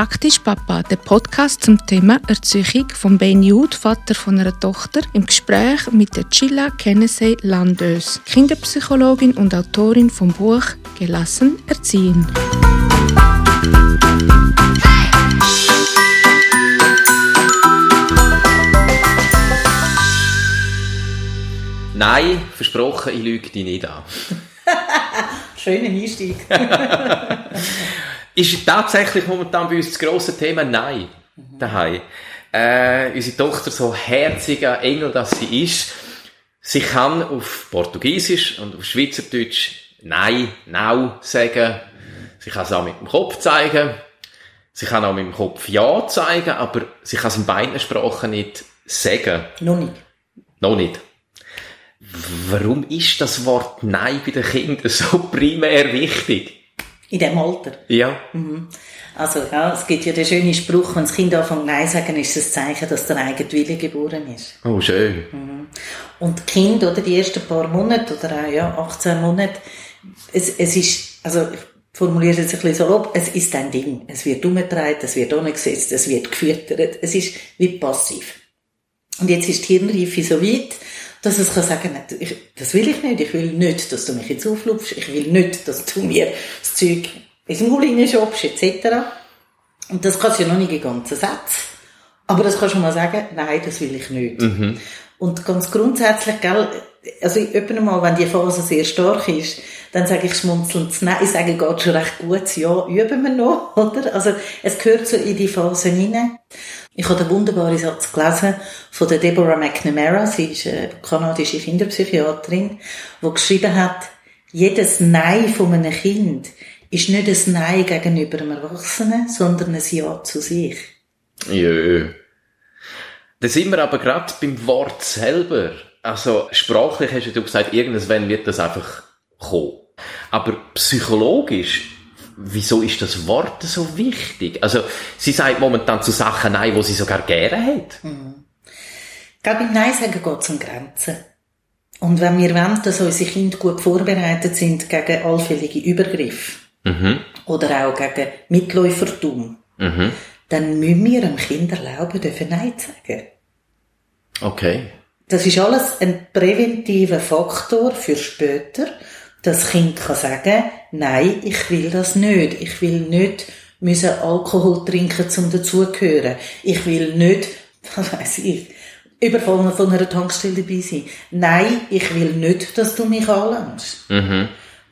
Praktisch Papa, der Podcast zum Thema Erziehung von Ben Jude, Vater von einer Tochter, im Gespräch mit der Chilla Kennedy Landös, Kinderpsychologin und Autorin vom Buch Gelassen erziehen. Nein, versprochen, ich lüge dich nicht an. Schöner Einstieg. ist tatsächlich momentan bei uns das grosse Thema Nein daheim. Äh, unsere Tochter, so herziger Engel, dass sie ist, sie kann auf Portugiesisch und auf Schweizerdeutsch Nein, Nau sagen. Sie kann es auch mit dem Kopf zeigen. Sie kann auch mit dem Kopf Ja zeigen, aber sie kann es in beiden Sprachen nicht sagen. Noch nicht. Noch nicht. Warum ist das Wort Nein bei den Kindern so primär wichtig? In diesem Alter. Ja. Also, ja, es gibt ja den schönen Spruch, wenn das Kind anfängt Nein zu sagen, ist das ein Zeichen, dass der eigene Wille geboren ist. Oh, schön. Und die Kinder, oder, die ersten paar Monate, oder auch, ja, 18 Monate, es, es ist, also, ich formuliere es jetzt ein bisschen salopp, es ist ein Ding. Es wird umgetragen, es wird umgesetzt, es wird gefüttert, es ist wie passiv. Und jetzt ist die Hirnreife so weit, dass es kann sagen, ich, das will ich nicht, ich will nicht, dass du mich jetzt auflupfst, ich will nicht, dass du mir das Zeug ins Maul hineinschobst, etc. Und das kannst du ja noch nicht in ganzen Sätzen. Aber das kannst du mal sagen, nein, das will ich nicht. Und ganz grundsätzlich, gell, also öppen mal, wenn die Phase sehr stark ist, dann sage ich schmunzelnd, nein, ich sage, geht schon recht gut, ja, üben wir noch, oder? Also, es gehört so in die Phase hinein. Ich habe einen wunderbaren Satz gelesen von der Deborah McNamara, sie ist eine kanadische Kinderpsychiaterin, die geschrieben hat, jedes Nein von einem Kind ist nicht ein Nein gegenüber einem Erwachsenen, sondern ein Ja zu sich. Jö. Da sind wir aber gerade beim Wort selber. Also, sprachlich hast du gesagt, irgendwann wird das einfach kommen. Aber psychologisch, wieso ist das Wort so wichtig? Also, sie sagt momentan zu Sachen Nein, wo sie sogar gerne hat. Ich glaube, beim Nein sagen geht es um Grenzen. Und wenn wir wollen, dass unsere Kinder gut vorbereitet sind gegen allfällige Übergriffe oder auch gegen Mitläufertum, dann müssen wir einem Kind erlauben, dürfen Nein zu sagen. Okay. Das ist alles ein präventiver Faktor für später, dass das Kind kann sagen, nein, ich will das nicht. Ich will nicht müssen Alkohol trinken zum dazugehören. Ich will nicht, was weiß ich, überfallen von einer Tankstelle dabei sein. Nein, ich will nicht, dass du mich anlangst.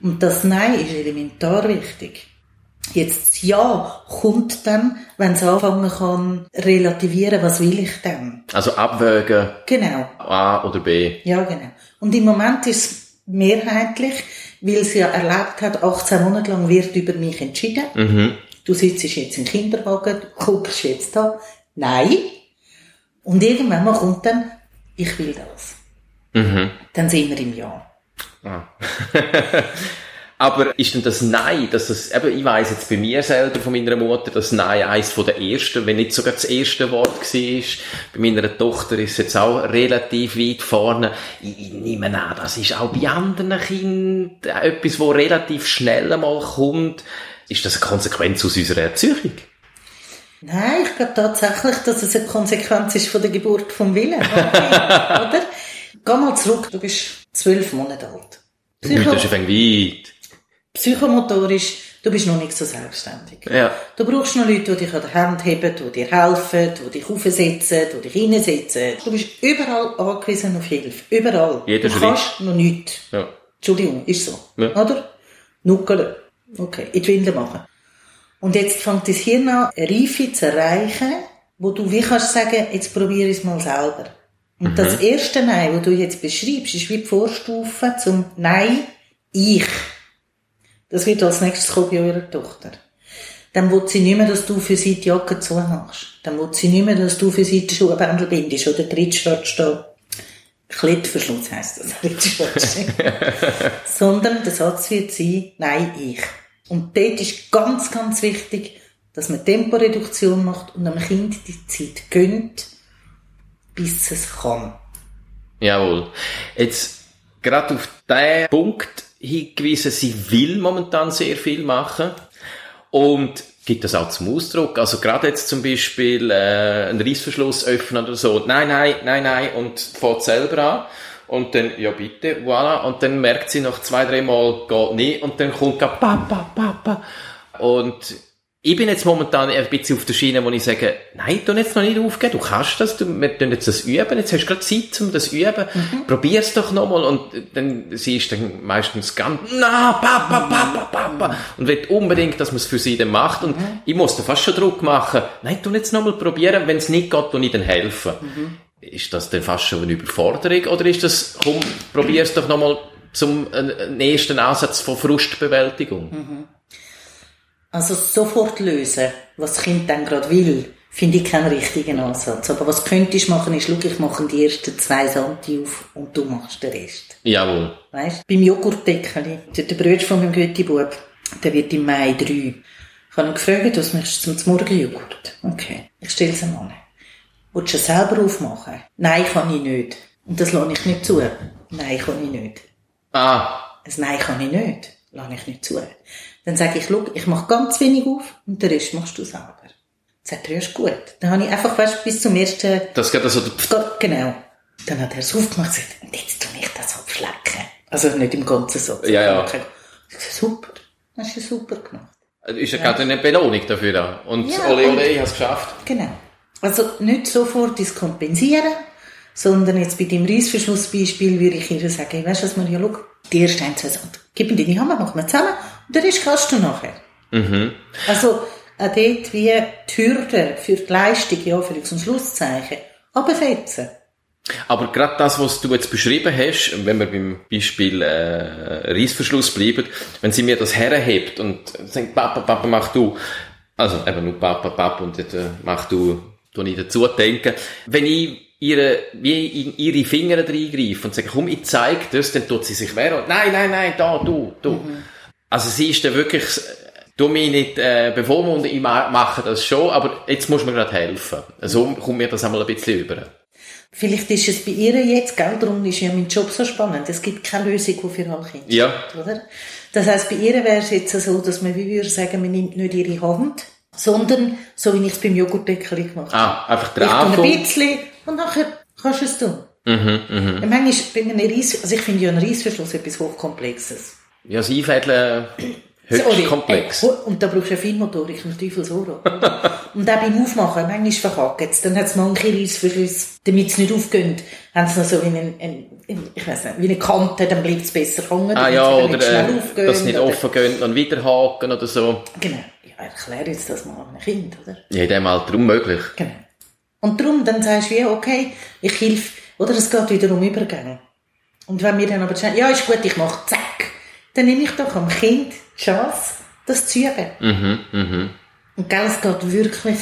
Und das Nein ist elementar wichtig. Jetzt Ja kommt dann, wenn es anfangen kann, relativieren, was will ich denn? Also abwägen, Genau. A oder B. Ja, genau. Und im Moment ist es mehrheitlich, weil sie ja erlebt hat, 18 Monate lang wird über mich entschieden. Du sitzt jetzt im Kinderwagen, du guckst jetzt da. Nein. Und irgendwann mal kommt dann, ich will das. Dann sind wir im Ja. Aber ist denn das Nein, dass das, eben, ich weiss jetzt bei mir selber von meiner Mutter, dass Nein eins von der ersten, wenn nicht sogar das erste Wort war. Bei meiner Tochter ist es jetzt auch relativ weit vorne. Ich, ich nehme an, das ist auch bei anderen Kindern etwas, wo relativ schnell einmal kommt. Ist das eine Konsequenz aus unserer Erziehung? Nein, ich glaube tatsächlich, dass es eine Konsequenz ist von der Geburt vom Willen. Okay, oder? Geh mal zurück, du bist zwölf Monate alt. Psycho Das ist weit. Psychomotorisch, du bist noch nicht so selbstständig. Ja. Du brauchst noch Leute, die dich an der Hand heben, die dir helfen, die dich aufsetzen, die dich hinsetzen. Du bist überall angewiesen auf Hilfe. Überall. Jeder du Schritt. kannst noch nichts. Ja. Entschuldigung, ist so. Ja. Oder? Nuckeln. Okay, in die Winde machen. Und jetzt fängt das Hirn an, eine Reife zu erreichen, wo du wie kannst sagen, jetzt probiere ich es mal selber. Und das erste Nein, das du jetzt beschreibst, ist wie die Vorstufe zum Nein, ich. Das wird als nächstes kommen bei eurer Tochter. Dann will sie nicht mehr, dass du für sie die Jacke zumachst. Dann will sie nicht mehr, dass du für sie die Schuhbändel bindest oder Trittschwert da. Klettverschluss heisst das. Trittschwert. Sondern der Satz wird sein, nein, ich. Und dort ist ganz, ganz wichtig, dass man Temporeduktion macht und einem Kind die Zeit gönnt, bis es kann. Jawohl. Jetzt gerade auf den Punkt hingewiesen, sie will momentan sehr viel machen. Und gibt das auch zum Ausdruck. Also gerade jetzt zum Beispiel äh, einen Reissverschluss öffnen oder so. Nein, nein, nein, nein und fährt selber an. Und dann, ja bitte, voilà. Und dann merkt sie noch zwei, drei Mal, geht nicht. Und dann kommt Papa, Papa. Und ich bin jetzt momentan ein bisschen auf der Schiene, wo ich sage, nein, du jetzt noch nicht aufgeben, du kannst das, du, wir tun jetzt das üben, jetzt hast du gerade Zeit, um das üben, mhm. probier's doch nochmal, und dann, sie ist dann meistens ganz, na, Papa, Papa, Papa, und will unbedingt, dass man es für sie dann macht, und mhm. ich muss da fast schon Druck machen, nein, tu jetzt nochmal probieren, wenn es nicht geht, tu ich dann helfen. Mhm. Ist das dann fast schon eine Überforderung, oder ist das, komm, probier's doch nochmal zum äh, ersten Ansatz von Frustbewältigung? Also sofort lösen, was das Kind dann gerade will, finde ich keinen richtigen Ansatz. Aber was könntest du machen, ist, schau, ich mache die ersten zwei Santi auf und du machst den Rest. Jawohl. Weißt Beim Joghurtdeckeli, der Bruder von meinem Götti-Bub, der wird im Mai drei. Ich habe ihn gefragt, was möchtest du zum Morgenjoghurt? Okay, ich stelle es ihm an. Willst du es selber aufmachen? Nein, kann ich nicht. Und das lasse ich nicht zu. Nein, kann ich nicht. Ah. Ein Nein kann ich nicht. Lasse ich nicht zu. Dann sage ich, schau, ich mache ganz wenig auf und den Rest machst du selber. Dann sagt er, ja, ist gut. Dann habe ich einfach, weißt, bis zum ersten... Das geht also... Genau. Dann hat er es aufgemacht und gesagt, und jetzt tu ich das abschlecken. Also nicht im ganzen Satz. Ja, ja. Ich sage, super. Hast du super gemacht. Ist ja gerade eine Belohnung dafür da. Und ja, ole ole, ich habe es geschafft. Genau. Also nicht sofort das kompensieren, sondern jetzt bei dem Reissverschlussbeispiel würde ich ihr sagen, weißt du, was man ja schaut, die ersten ein, zwei Sachen, gib mir deine Hammer, machen wir zusammen und den Rest kannst du nachher. Mhm. Also auch dort wie die Hürde für die Leistung, ja, für und Schlusszeichen, abfetzen. Aber gerade das, was du jetzt beschrieben hast, wenn wir beim Beispiel äh, Reissverschluss bleiben, wenn sie mir das herhebt und sagt, Papa, Papa, mach du, also eben nur Papa, Papa und jetzt äh, mach du, tu nicht dazu denken. Wenn ich ihre, wie in ihre Finger reingreife und sage, komm, ich zeig das, dann tut sie sich wehren. Nein, nein, nein, da, du, du. Mhm. Also sie ist dann wirklich, du mich nicht äh, bevormunden, ich mache das schon, aber jetzt muss mir gerade helfen. So kommt mir das einmal ein bisschen über. Vielleicht ist es bei ihr jetzt, gell, darum ist ja mein Job so spannend. Es gibt keine Lösung, die für alle Kinder ja. oder? Das heisst, bei ihr wäre es jetzt so, dass man, wie würde sagen, man nimmt nicht ihre Hand, sondern, so wie ich es beim Joghurtdeckel gemacht habe. Ah, einfach drauf. Ich ein bisschen und nachher kannst du es tun. Mhm, mhm. Manchmal bei einem Reiss, also ich finde ja einen Reissverschluss etwas Hochkomplexes. Ja, das Einfädeln höchst komplex. Äh, und da brauchst du eine Feinmotorik, im Teufelsoro. und auch beim Aufmachen, manchmal verhackt es. Dann hat es manche Reissverschlüsse, damit es nicht aufgeht, haben sie noch so wie einen, ein, ich weiß nicht, wie eine Kante, dann bleibt es besser hängen. Ah ja, oder, nicht äh, dass es nicht oder, offen geht, dann wieder haken oder so. Genau. Ja, erklär jetzt das mal einem Kind, oder? Ja, in dem Alter unmöglich. Genau. Und darum, dann sagst du wie, okay, ich helfe, oder es geht wieder um Übergänge. Und wenn wir dann aber sagen, ja, ist gut, ich mache zack, dann nehme ich doch am Kind die Chance, das zu üben. Mhm, mhm. Und gell, es geht wirklich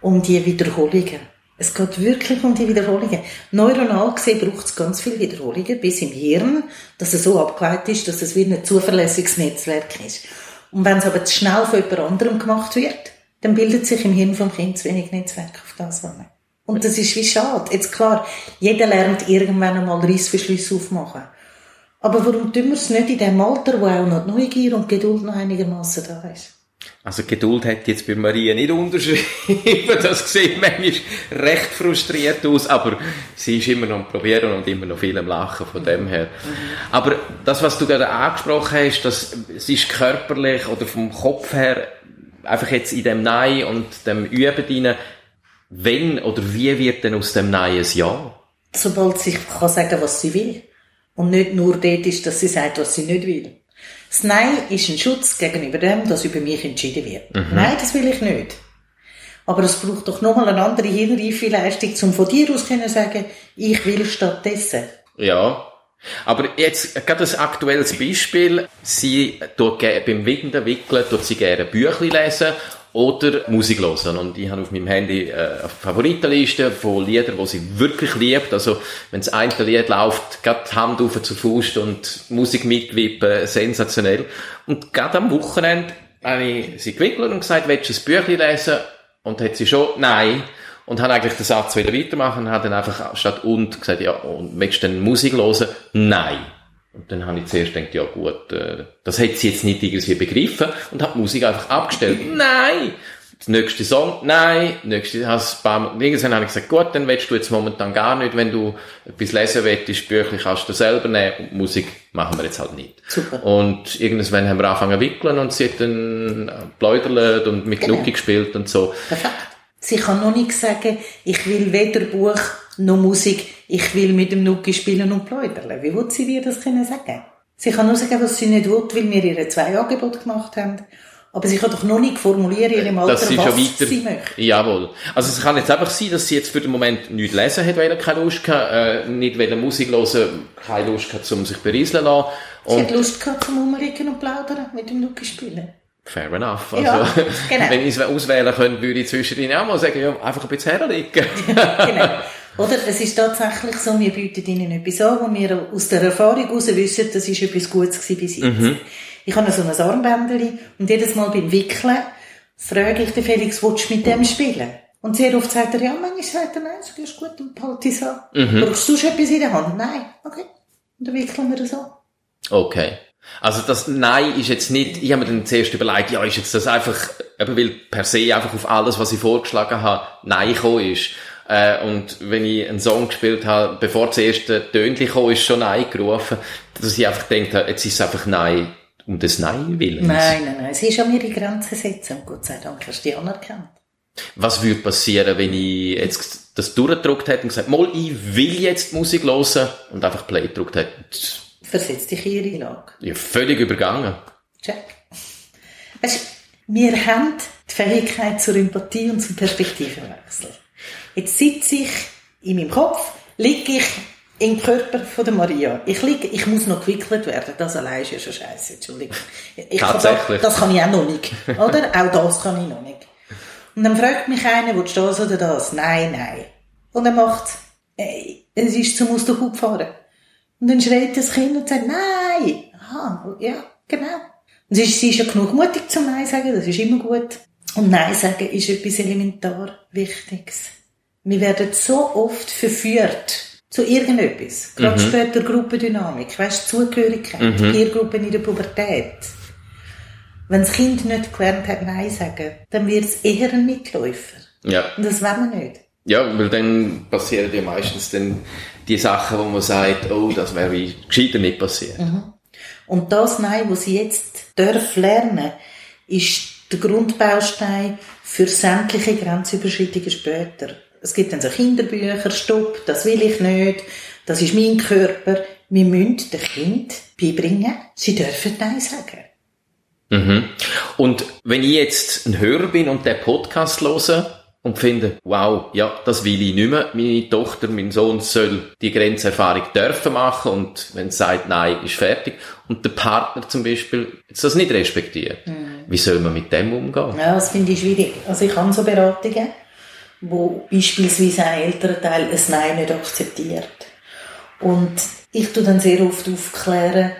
um die Wiederholungen. Es geht wirklich um die Wiederholungen. Neuronal gesehen braucht es ganz viele Wiederholungen bis im Hirn, dass es so abgeleitet ist, dass es wie ein zuverlässiges Netzwerk ist. Und wenn es aber zu schnell von jemand anderem gemacht wird, dann bildet sich im Hirn vom Kind zu wenig Netzwerk auf das hin. Und das ist wie schade. Jetzt klar, jeder lernt irgendwann einmal Reissverschlüsse aufmachen. Aber warum tun wir es nicht in dem Alter, wo auch noch Neugier und Geduld noch einigermaßen da ist? Also Geduld hat jetzt bei Maria nicht unterschrieben. Das sieht manchmal recht frustriert aus, aber sie ist immer noch am Probieren und immer noch viel am Lachen von dem her. Aber das, was du gerade angesprochen hast, das, es ist körperlich oder vom Kopf her einfach jetzt in dem Nein und dem Üben drin, wenn oder wie wird denn aus dem Nein ein Ja? Sobald sie kann sagen, was sie will. Und nicht nur dort ist, dass sie sagt, was sie nicht will. Das Nein ist ein Schutz gegenüber dem, dass über mich entschieden wird. Mhm. Nein, das will ich nicht. Aber es braucht doch nochmal eine andere Hinreife Leistung, um von dir aus können sagen, ich will stattdessen. Ja. Aber jetzt, gerade ein aktuelles Beispiel. Sie tut beim Wickeln, Wickeln, tut sie gerne Bücher lesen oder Musik hören. Und ich habe auf meinem Handy äh, eine Favoritenliste von Liedern, die sie wirklich liebt. Also, wenn das eine Lied läuft, geht die Hand auf zur Faust und Musik mitwippen, sensationell. Und gerade am Wochenende habe ich sie gewickelt und gesagt, willst du ein Büchlein lesen? Und hat sie schon, nein. Und habe eigentlich den Satz wieder weitermachen und habe dann einfach statt und gesagt, ja, und möchtest du denn Musik hören? Nein. Und dann habe ich zuerst gedacht, ja gut, äh, das hätte sie jetzt nicht irgendwie begriffen und habe die Musik einfach abgestellt. Nein! Der nächste Song, nein, nächste, hast ein paar Mal, irgendwann habe ich gesagt, gut, dann willst du jetzt momentan gar nicht, wenn du etwas lesen willst, Bücher kannst du selber nehmen und Musik machen wir jetzt halt nicht. Super. Und irgendwann haben wir angefangen zu wickeln und sie hat dann pläudert und mit Genau. Lucky gespielt und so. Perfekt. Sie kann noch nicht sagen, ich will weder Buch noch Musik, ich will mit dem Nuki spielen und plaudern. Wie will sie dir das können sagen? Sie kann nur sagen, was sie nicht will, weil wir ihre zwei Angebote gemacht haben. Aber sie kann doch noch nicht formulieren in ihrem Alter, dass sie was weiter, sie möchte. jawohl. Also es kann jetzt einfach sein, dass sie jetzt für den Moment nicht lesen hat, weil er keine Lust hat, äh, nicht weil er Musik hören, keine Lust hat, um sich berieseln zu lassen. Sie Und hat Lust gehabt zum Rumliegen und plaudern, mit dem Nuki spielen. fair enough. Also, Ja, genau. wenn ich es auswählen könnte, würde ich zwischendrin auch mal sagen, ja, einfach ein bisschen herlegen. genau. Oder es ist tatsächlich so, wir bieten ihnen etwas an, wo wir aus der Erfahrung heraus wissen, das ist etwas Gutes gewesen bis jetzt. Ich habe so ein Armbändchen und jedes Mal beim Wickeln frage ich den Felix, willst du mit dem spielen? Und sehr oft sagt er, ja, manchmal sagt er, nein, das ist gut, dann behalte es an. Brauchst du schon etwas in der Hand? Nein. Okay. Und dann wickeln wir das an. Okay. Also das Nein ist jetzt nicht, ich habe mir dann zuerst überlegt, ja, ist jetzt das einfach, eben weil per se einfach auf alles, was ich vorgeschlagen habe, Nein gekommen ist. Äh, und wenn ich einen Song gespielt habe, bevor das erste Tönchen kam, ist schon Nein gerufen, dass ich einfach gedacht habe, jetzt ist es einfach Nein um des Nein willen. Nein, nein, nein. Sie ist an ihre Grenzen setzen und Gott sei Dank hast du die anerkannt. Was würde passieren, wenn ich jetzt das durchgedruckt hätte und gesagt, mal, ich will jetzt Musik hören und einfach Play gedruckt hätte? Versetz dich in ihre Lage. Ja, völlig übergangen. Check. Weißt, wir haben die Fähigkeit zur Empathie und zum Perspektivenwechsel. Jetzt sitze ich in meinem Kopf, liege ich im Körper von der Maria. Ich liege, ich muss noch gewickelt werden. Das allein ist ja schon scheiße. Entschuldigung. Ich kann Tatsächlich. Das, das kann ich auch noch nicht. Oder? Auch das kann ich noch nicht. Und dann fragt mich einer, willst du das oder das? Nein, nein. Und dann macht ey, es ist zum aus der Hut fahren. Und dann schreit das Kind und sagt, nein. Aha, ja, genau. Und sie ist, sie ist ja genug mutig zum Nein sagen, das ist immer gut. Und Nein sagen ist etwas elementar Wichtiges. Wir werden so oft verführt zu irgendetwas. Gerade später Gruppendynamik, weißt du, Zugehörigkeit, Peergruppen in der Pubertät. Wenn das Kind nicht gelernt hat, Nein sagen, dann wird es eher ein Mitläufer. Ja. Und das wollen wir nicht. Ja, weil dann passieren ja meistens dann die Sachen, wo man sagt, oh, das wäre wie gescheiter nicht passiert. Und das Nein, was sie jetzt darf lernen, ist der Grundbaustein für sämtliche Grenzüberschreitungen später. Es gibt dann so Kinderbücher, Stopp, das will ich nicht, das ist mein Körper. Wir müssen den Kind beibringen, sie dürfen Nein sagen. Mhm. Und wenn ich jetzt ein Hörer bin und den Podcast höre und finde, wow, ja, das will ich nicht mehr, meine Tochter, mein Sohn soll die Grenzerfahrung dürfen machen und wenn sie sagt, nein, ist fertig und der Partner zum Beispiel jetzt das nicht respektiert, wie soll man mit dem umgehen? Ja, das finde ich schwierig. Also ich habe so Beratungen, wo beispielsweise ein älterer Teil ein Nein nicht akzeptiert. Und ich tue dann sehr oft aufklären,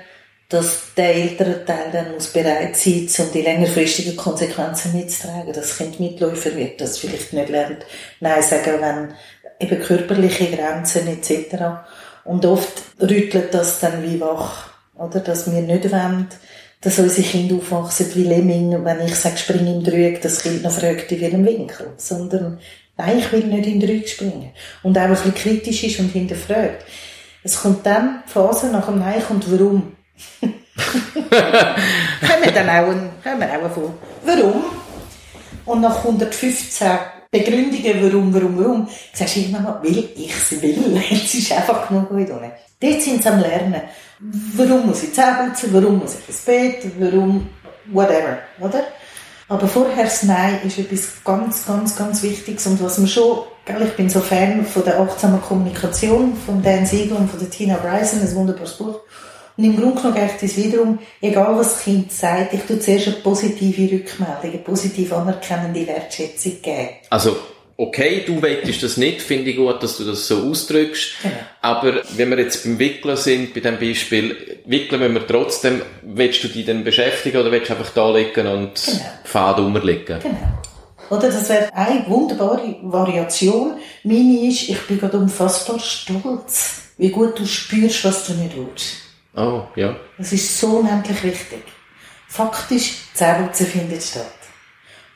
dass der ältere Teil dann muss bereit sein, um die längerfristigen Konsequenzen mitzutragen. Das Kind Mitläufer wird, das vielleicht nicht lernt, Nein sagen, wenn eben körperliche Grenzen etc. Und oft rüttelt das dann wie wach, oder? Dass wir nicht wollen, dass unsere Kinder aufwachsen wie Lemming, wenn ich sage, spring im Dreieck, das Kind noch fragt, in welchem Winkel. Sondern, nein, ich will nicht im Dreieck springen. Und auch ein bisschen kritisch ist und hinterfragt. Es kommt dann die Phase nach dem Nein kommt, warum? haben wir dann auch ein, haben wir auch ein Warum? Und nach 115 Begründungen, warum, warum, warum, sagst du irgendwann mal, weil ich es will. Jetzt ist einfach genug unten. Dort sind sie am Lernen. Warum muss ich Zähne putzen? Warum muss ich ins Bett? Warum? Whatever, oder? Aber vorher das Nein ist etwas ganz, ganz, ganz Wichtiges. Und was man schon, gell, ich bin so Fan von der achtsamen Kommunikation von Dan Siegel und von der Tina Bryson, ein wunderbares Buch. Und im Grunde genommen geht es wiederum, egal was das Kind sagt, ich tue zuerst eine positive Rückmeldung, eine positiv anerkennende Wertschätzung geben. Also, okay, du wettest das nicht, finde ich gut, dass du das so ausdrückst. Genau. Aber wenn wir jetzt beim Wickeln sind, bei dem Beispiel, wickeln müssen wir trotzdem, willst du dich dann beschäftigen oder willst du einfach da liegen und Genau. Pfad rumliegen? Genau. Oder das wäre eine wunderbare Variation. Meine ist, ich bin gerade unfassbar stolz, wie gut du spürst, was du nicht willst. Oh, ja. Das ist so unendlich wichtig. Faktisch, Zähneputzen findet statt.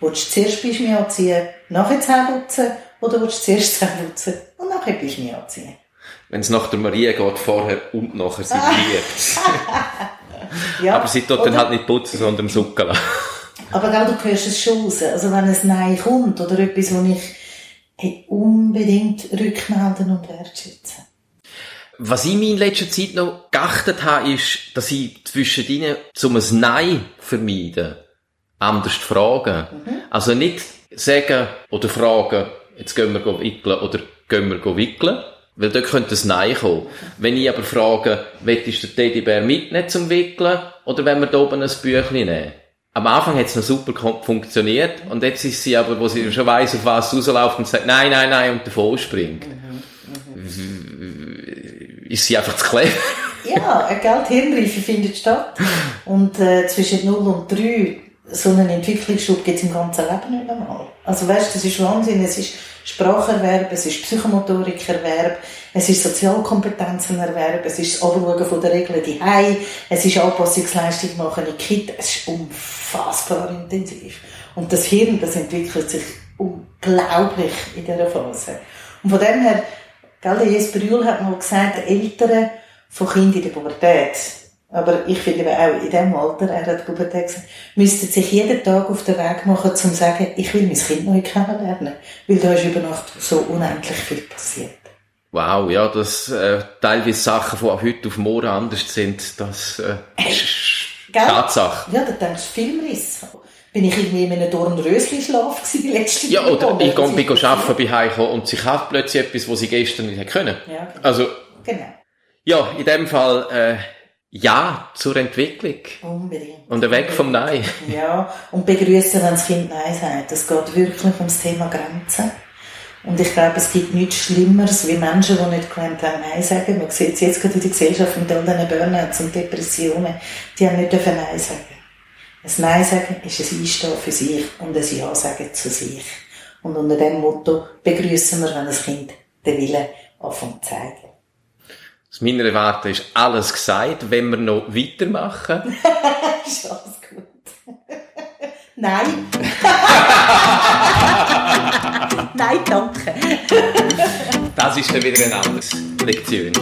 Willst du zuerst Bischmi anziehen, nachher Zähneputzen, oder willst du zuerst Zähneputzen und nachher Bischmi anziehen? Wenn es nach der Maria geht, vorher und nachher, sie liebt Ja, Aber sie tut dann oder- halt nicht putzen, sondern suckeln. Aber gell, du hörst es schon raus. Also wenn ein Nein kommt oder etwas, wo ich hey, unbedingt rückmelden und wertschätzen. Was ich mir in letzter Zeit noch geachtet habe, ist, dass ich zwischen ihnen, um ein Nein vermeiden, anders fragen. Also nicht sagen oder fragen, jetzt gehen wir wickeln oder gehen wir wickeln. Weil dort könnte ein Nein kommen. Wenn ich aber frage, willst du den Teddybär mitnehmen zum Wickeln oder wenn wir da oben ein Büchlein nehmen? Am Anfang hat es noch super funktioniert und jetzt ist sie aber, wo sie schon weiss, auf was es rausläuft und sagt, nein, nein, nein und davon springt. Ist sie einfach zu clever? Ja, eine Geldhirnreife findet statt. Und äh, zwischen 0 und 3, so einen Entwicklungsschub gibt es im ganzen Leben nicht einmal. Also weißt, das ist Wahnsinn. Es ist Spracherwerb, es ist Psychomotorikerwerb, es ist Sozialkompetenzenerwerb, es ist das Anschauen von der Regeln die es ist Anpassungsleistung machen in Kita. Es ist unfassbar intensiv. Und das Hirn, das entwickelt sich unglaublich in dieser Phase. Und von dem her, gell, der Jesper Juhl hat mal gesagt, Eltern von Kindern in der Pubertät, aber ich finde auch in diesem Alter, er hat Pubertät gesagt, müssten sich jeden Tag auf den Weg machen, um zu sagen, ich will mein Kind neu kennenlernen. Weil da ist über Nacht so unendlich viel passiert. Wow, ja, dass äh, teilweise Sachen von heute auf morgen anders sind, das äh, ist Gell? Tatsache. Ja, da denkst du Filmriss. Bin ich irgendwie in einem Dornrösli-Schlaf gewesen die letzten Ja, oder ich gehe bin arbeiten, passiert. bin heimgekommen und sie hat plötzlich etwas, was sie gestern nicht hätte können. Ja, genau. Also, Genau. ja, in dem Fall, äh, ja zur Entwicklung. Unbedingt. Und weg vom Nein. Ja, und begrüßen, wenn das Kind Nein sagt. Es geht wirklich ums Thema Grenzen. Und ich glaube, es gibt nichts Schlimmeres, wie Menschen, die nicht gelernt haben, Nein sagen. Man sieht es jetzt gerade in der Gesellschaft mit all diesen Burnouts und Depressionen. Die haben nicht dürfen Nein sagen. Ein Nein sagen ist ein Einstehen für sich und ein Ja sagen zu sich. Und unter dem Motto begrüßen wir, wenn das Kind den Willen zu zeigen. Aus meiner Warte ist alles gesagt. Wenn wir noch weitermachen, Ist alles gut. Nein. Nein, danke. das ist dann wieder ein anderes Lektion.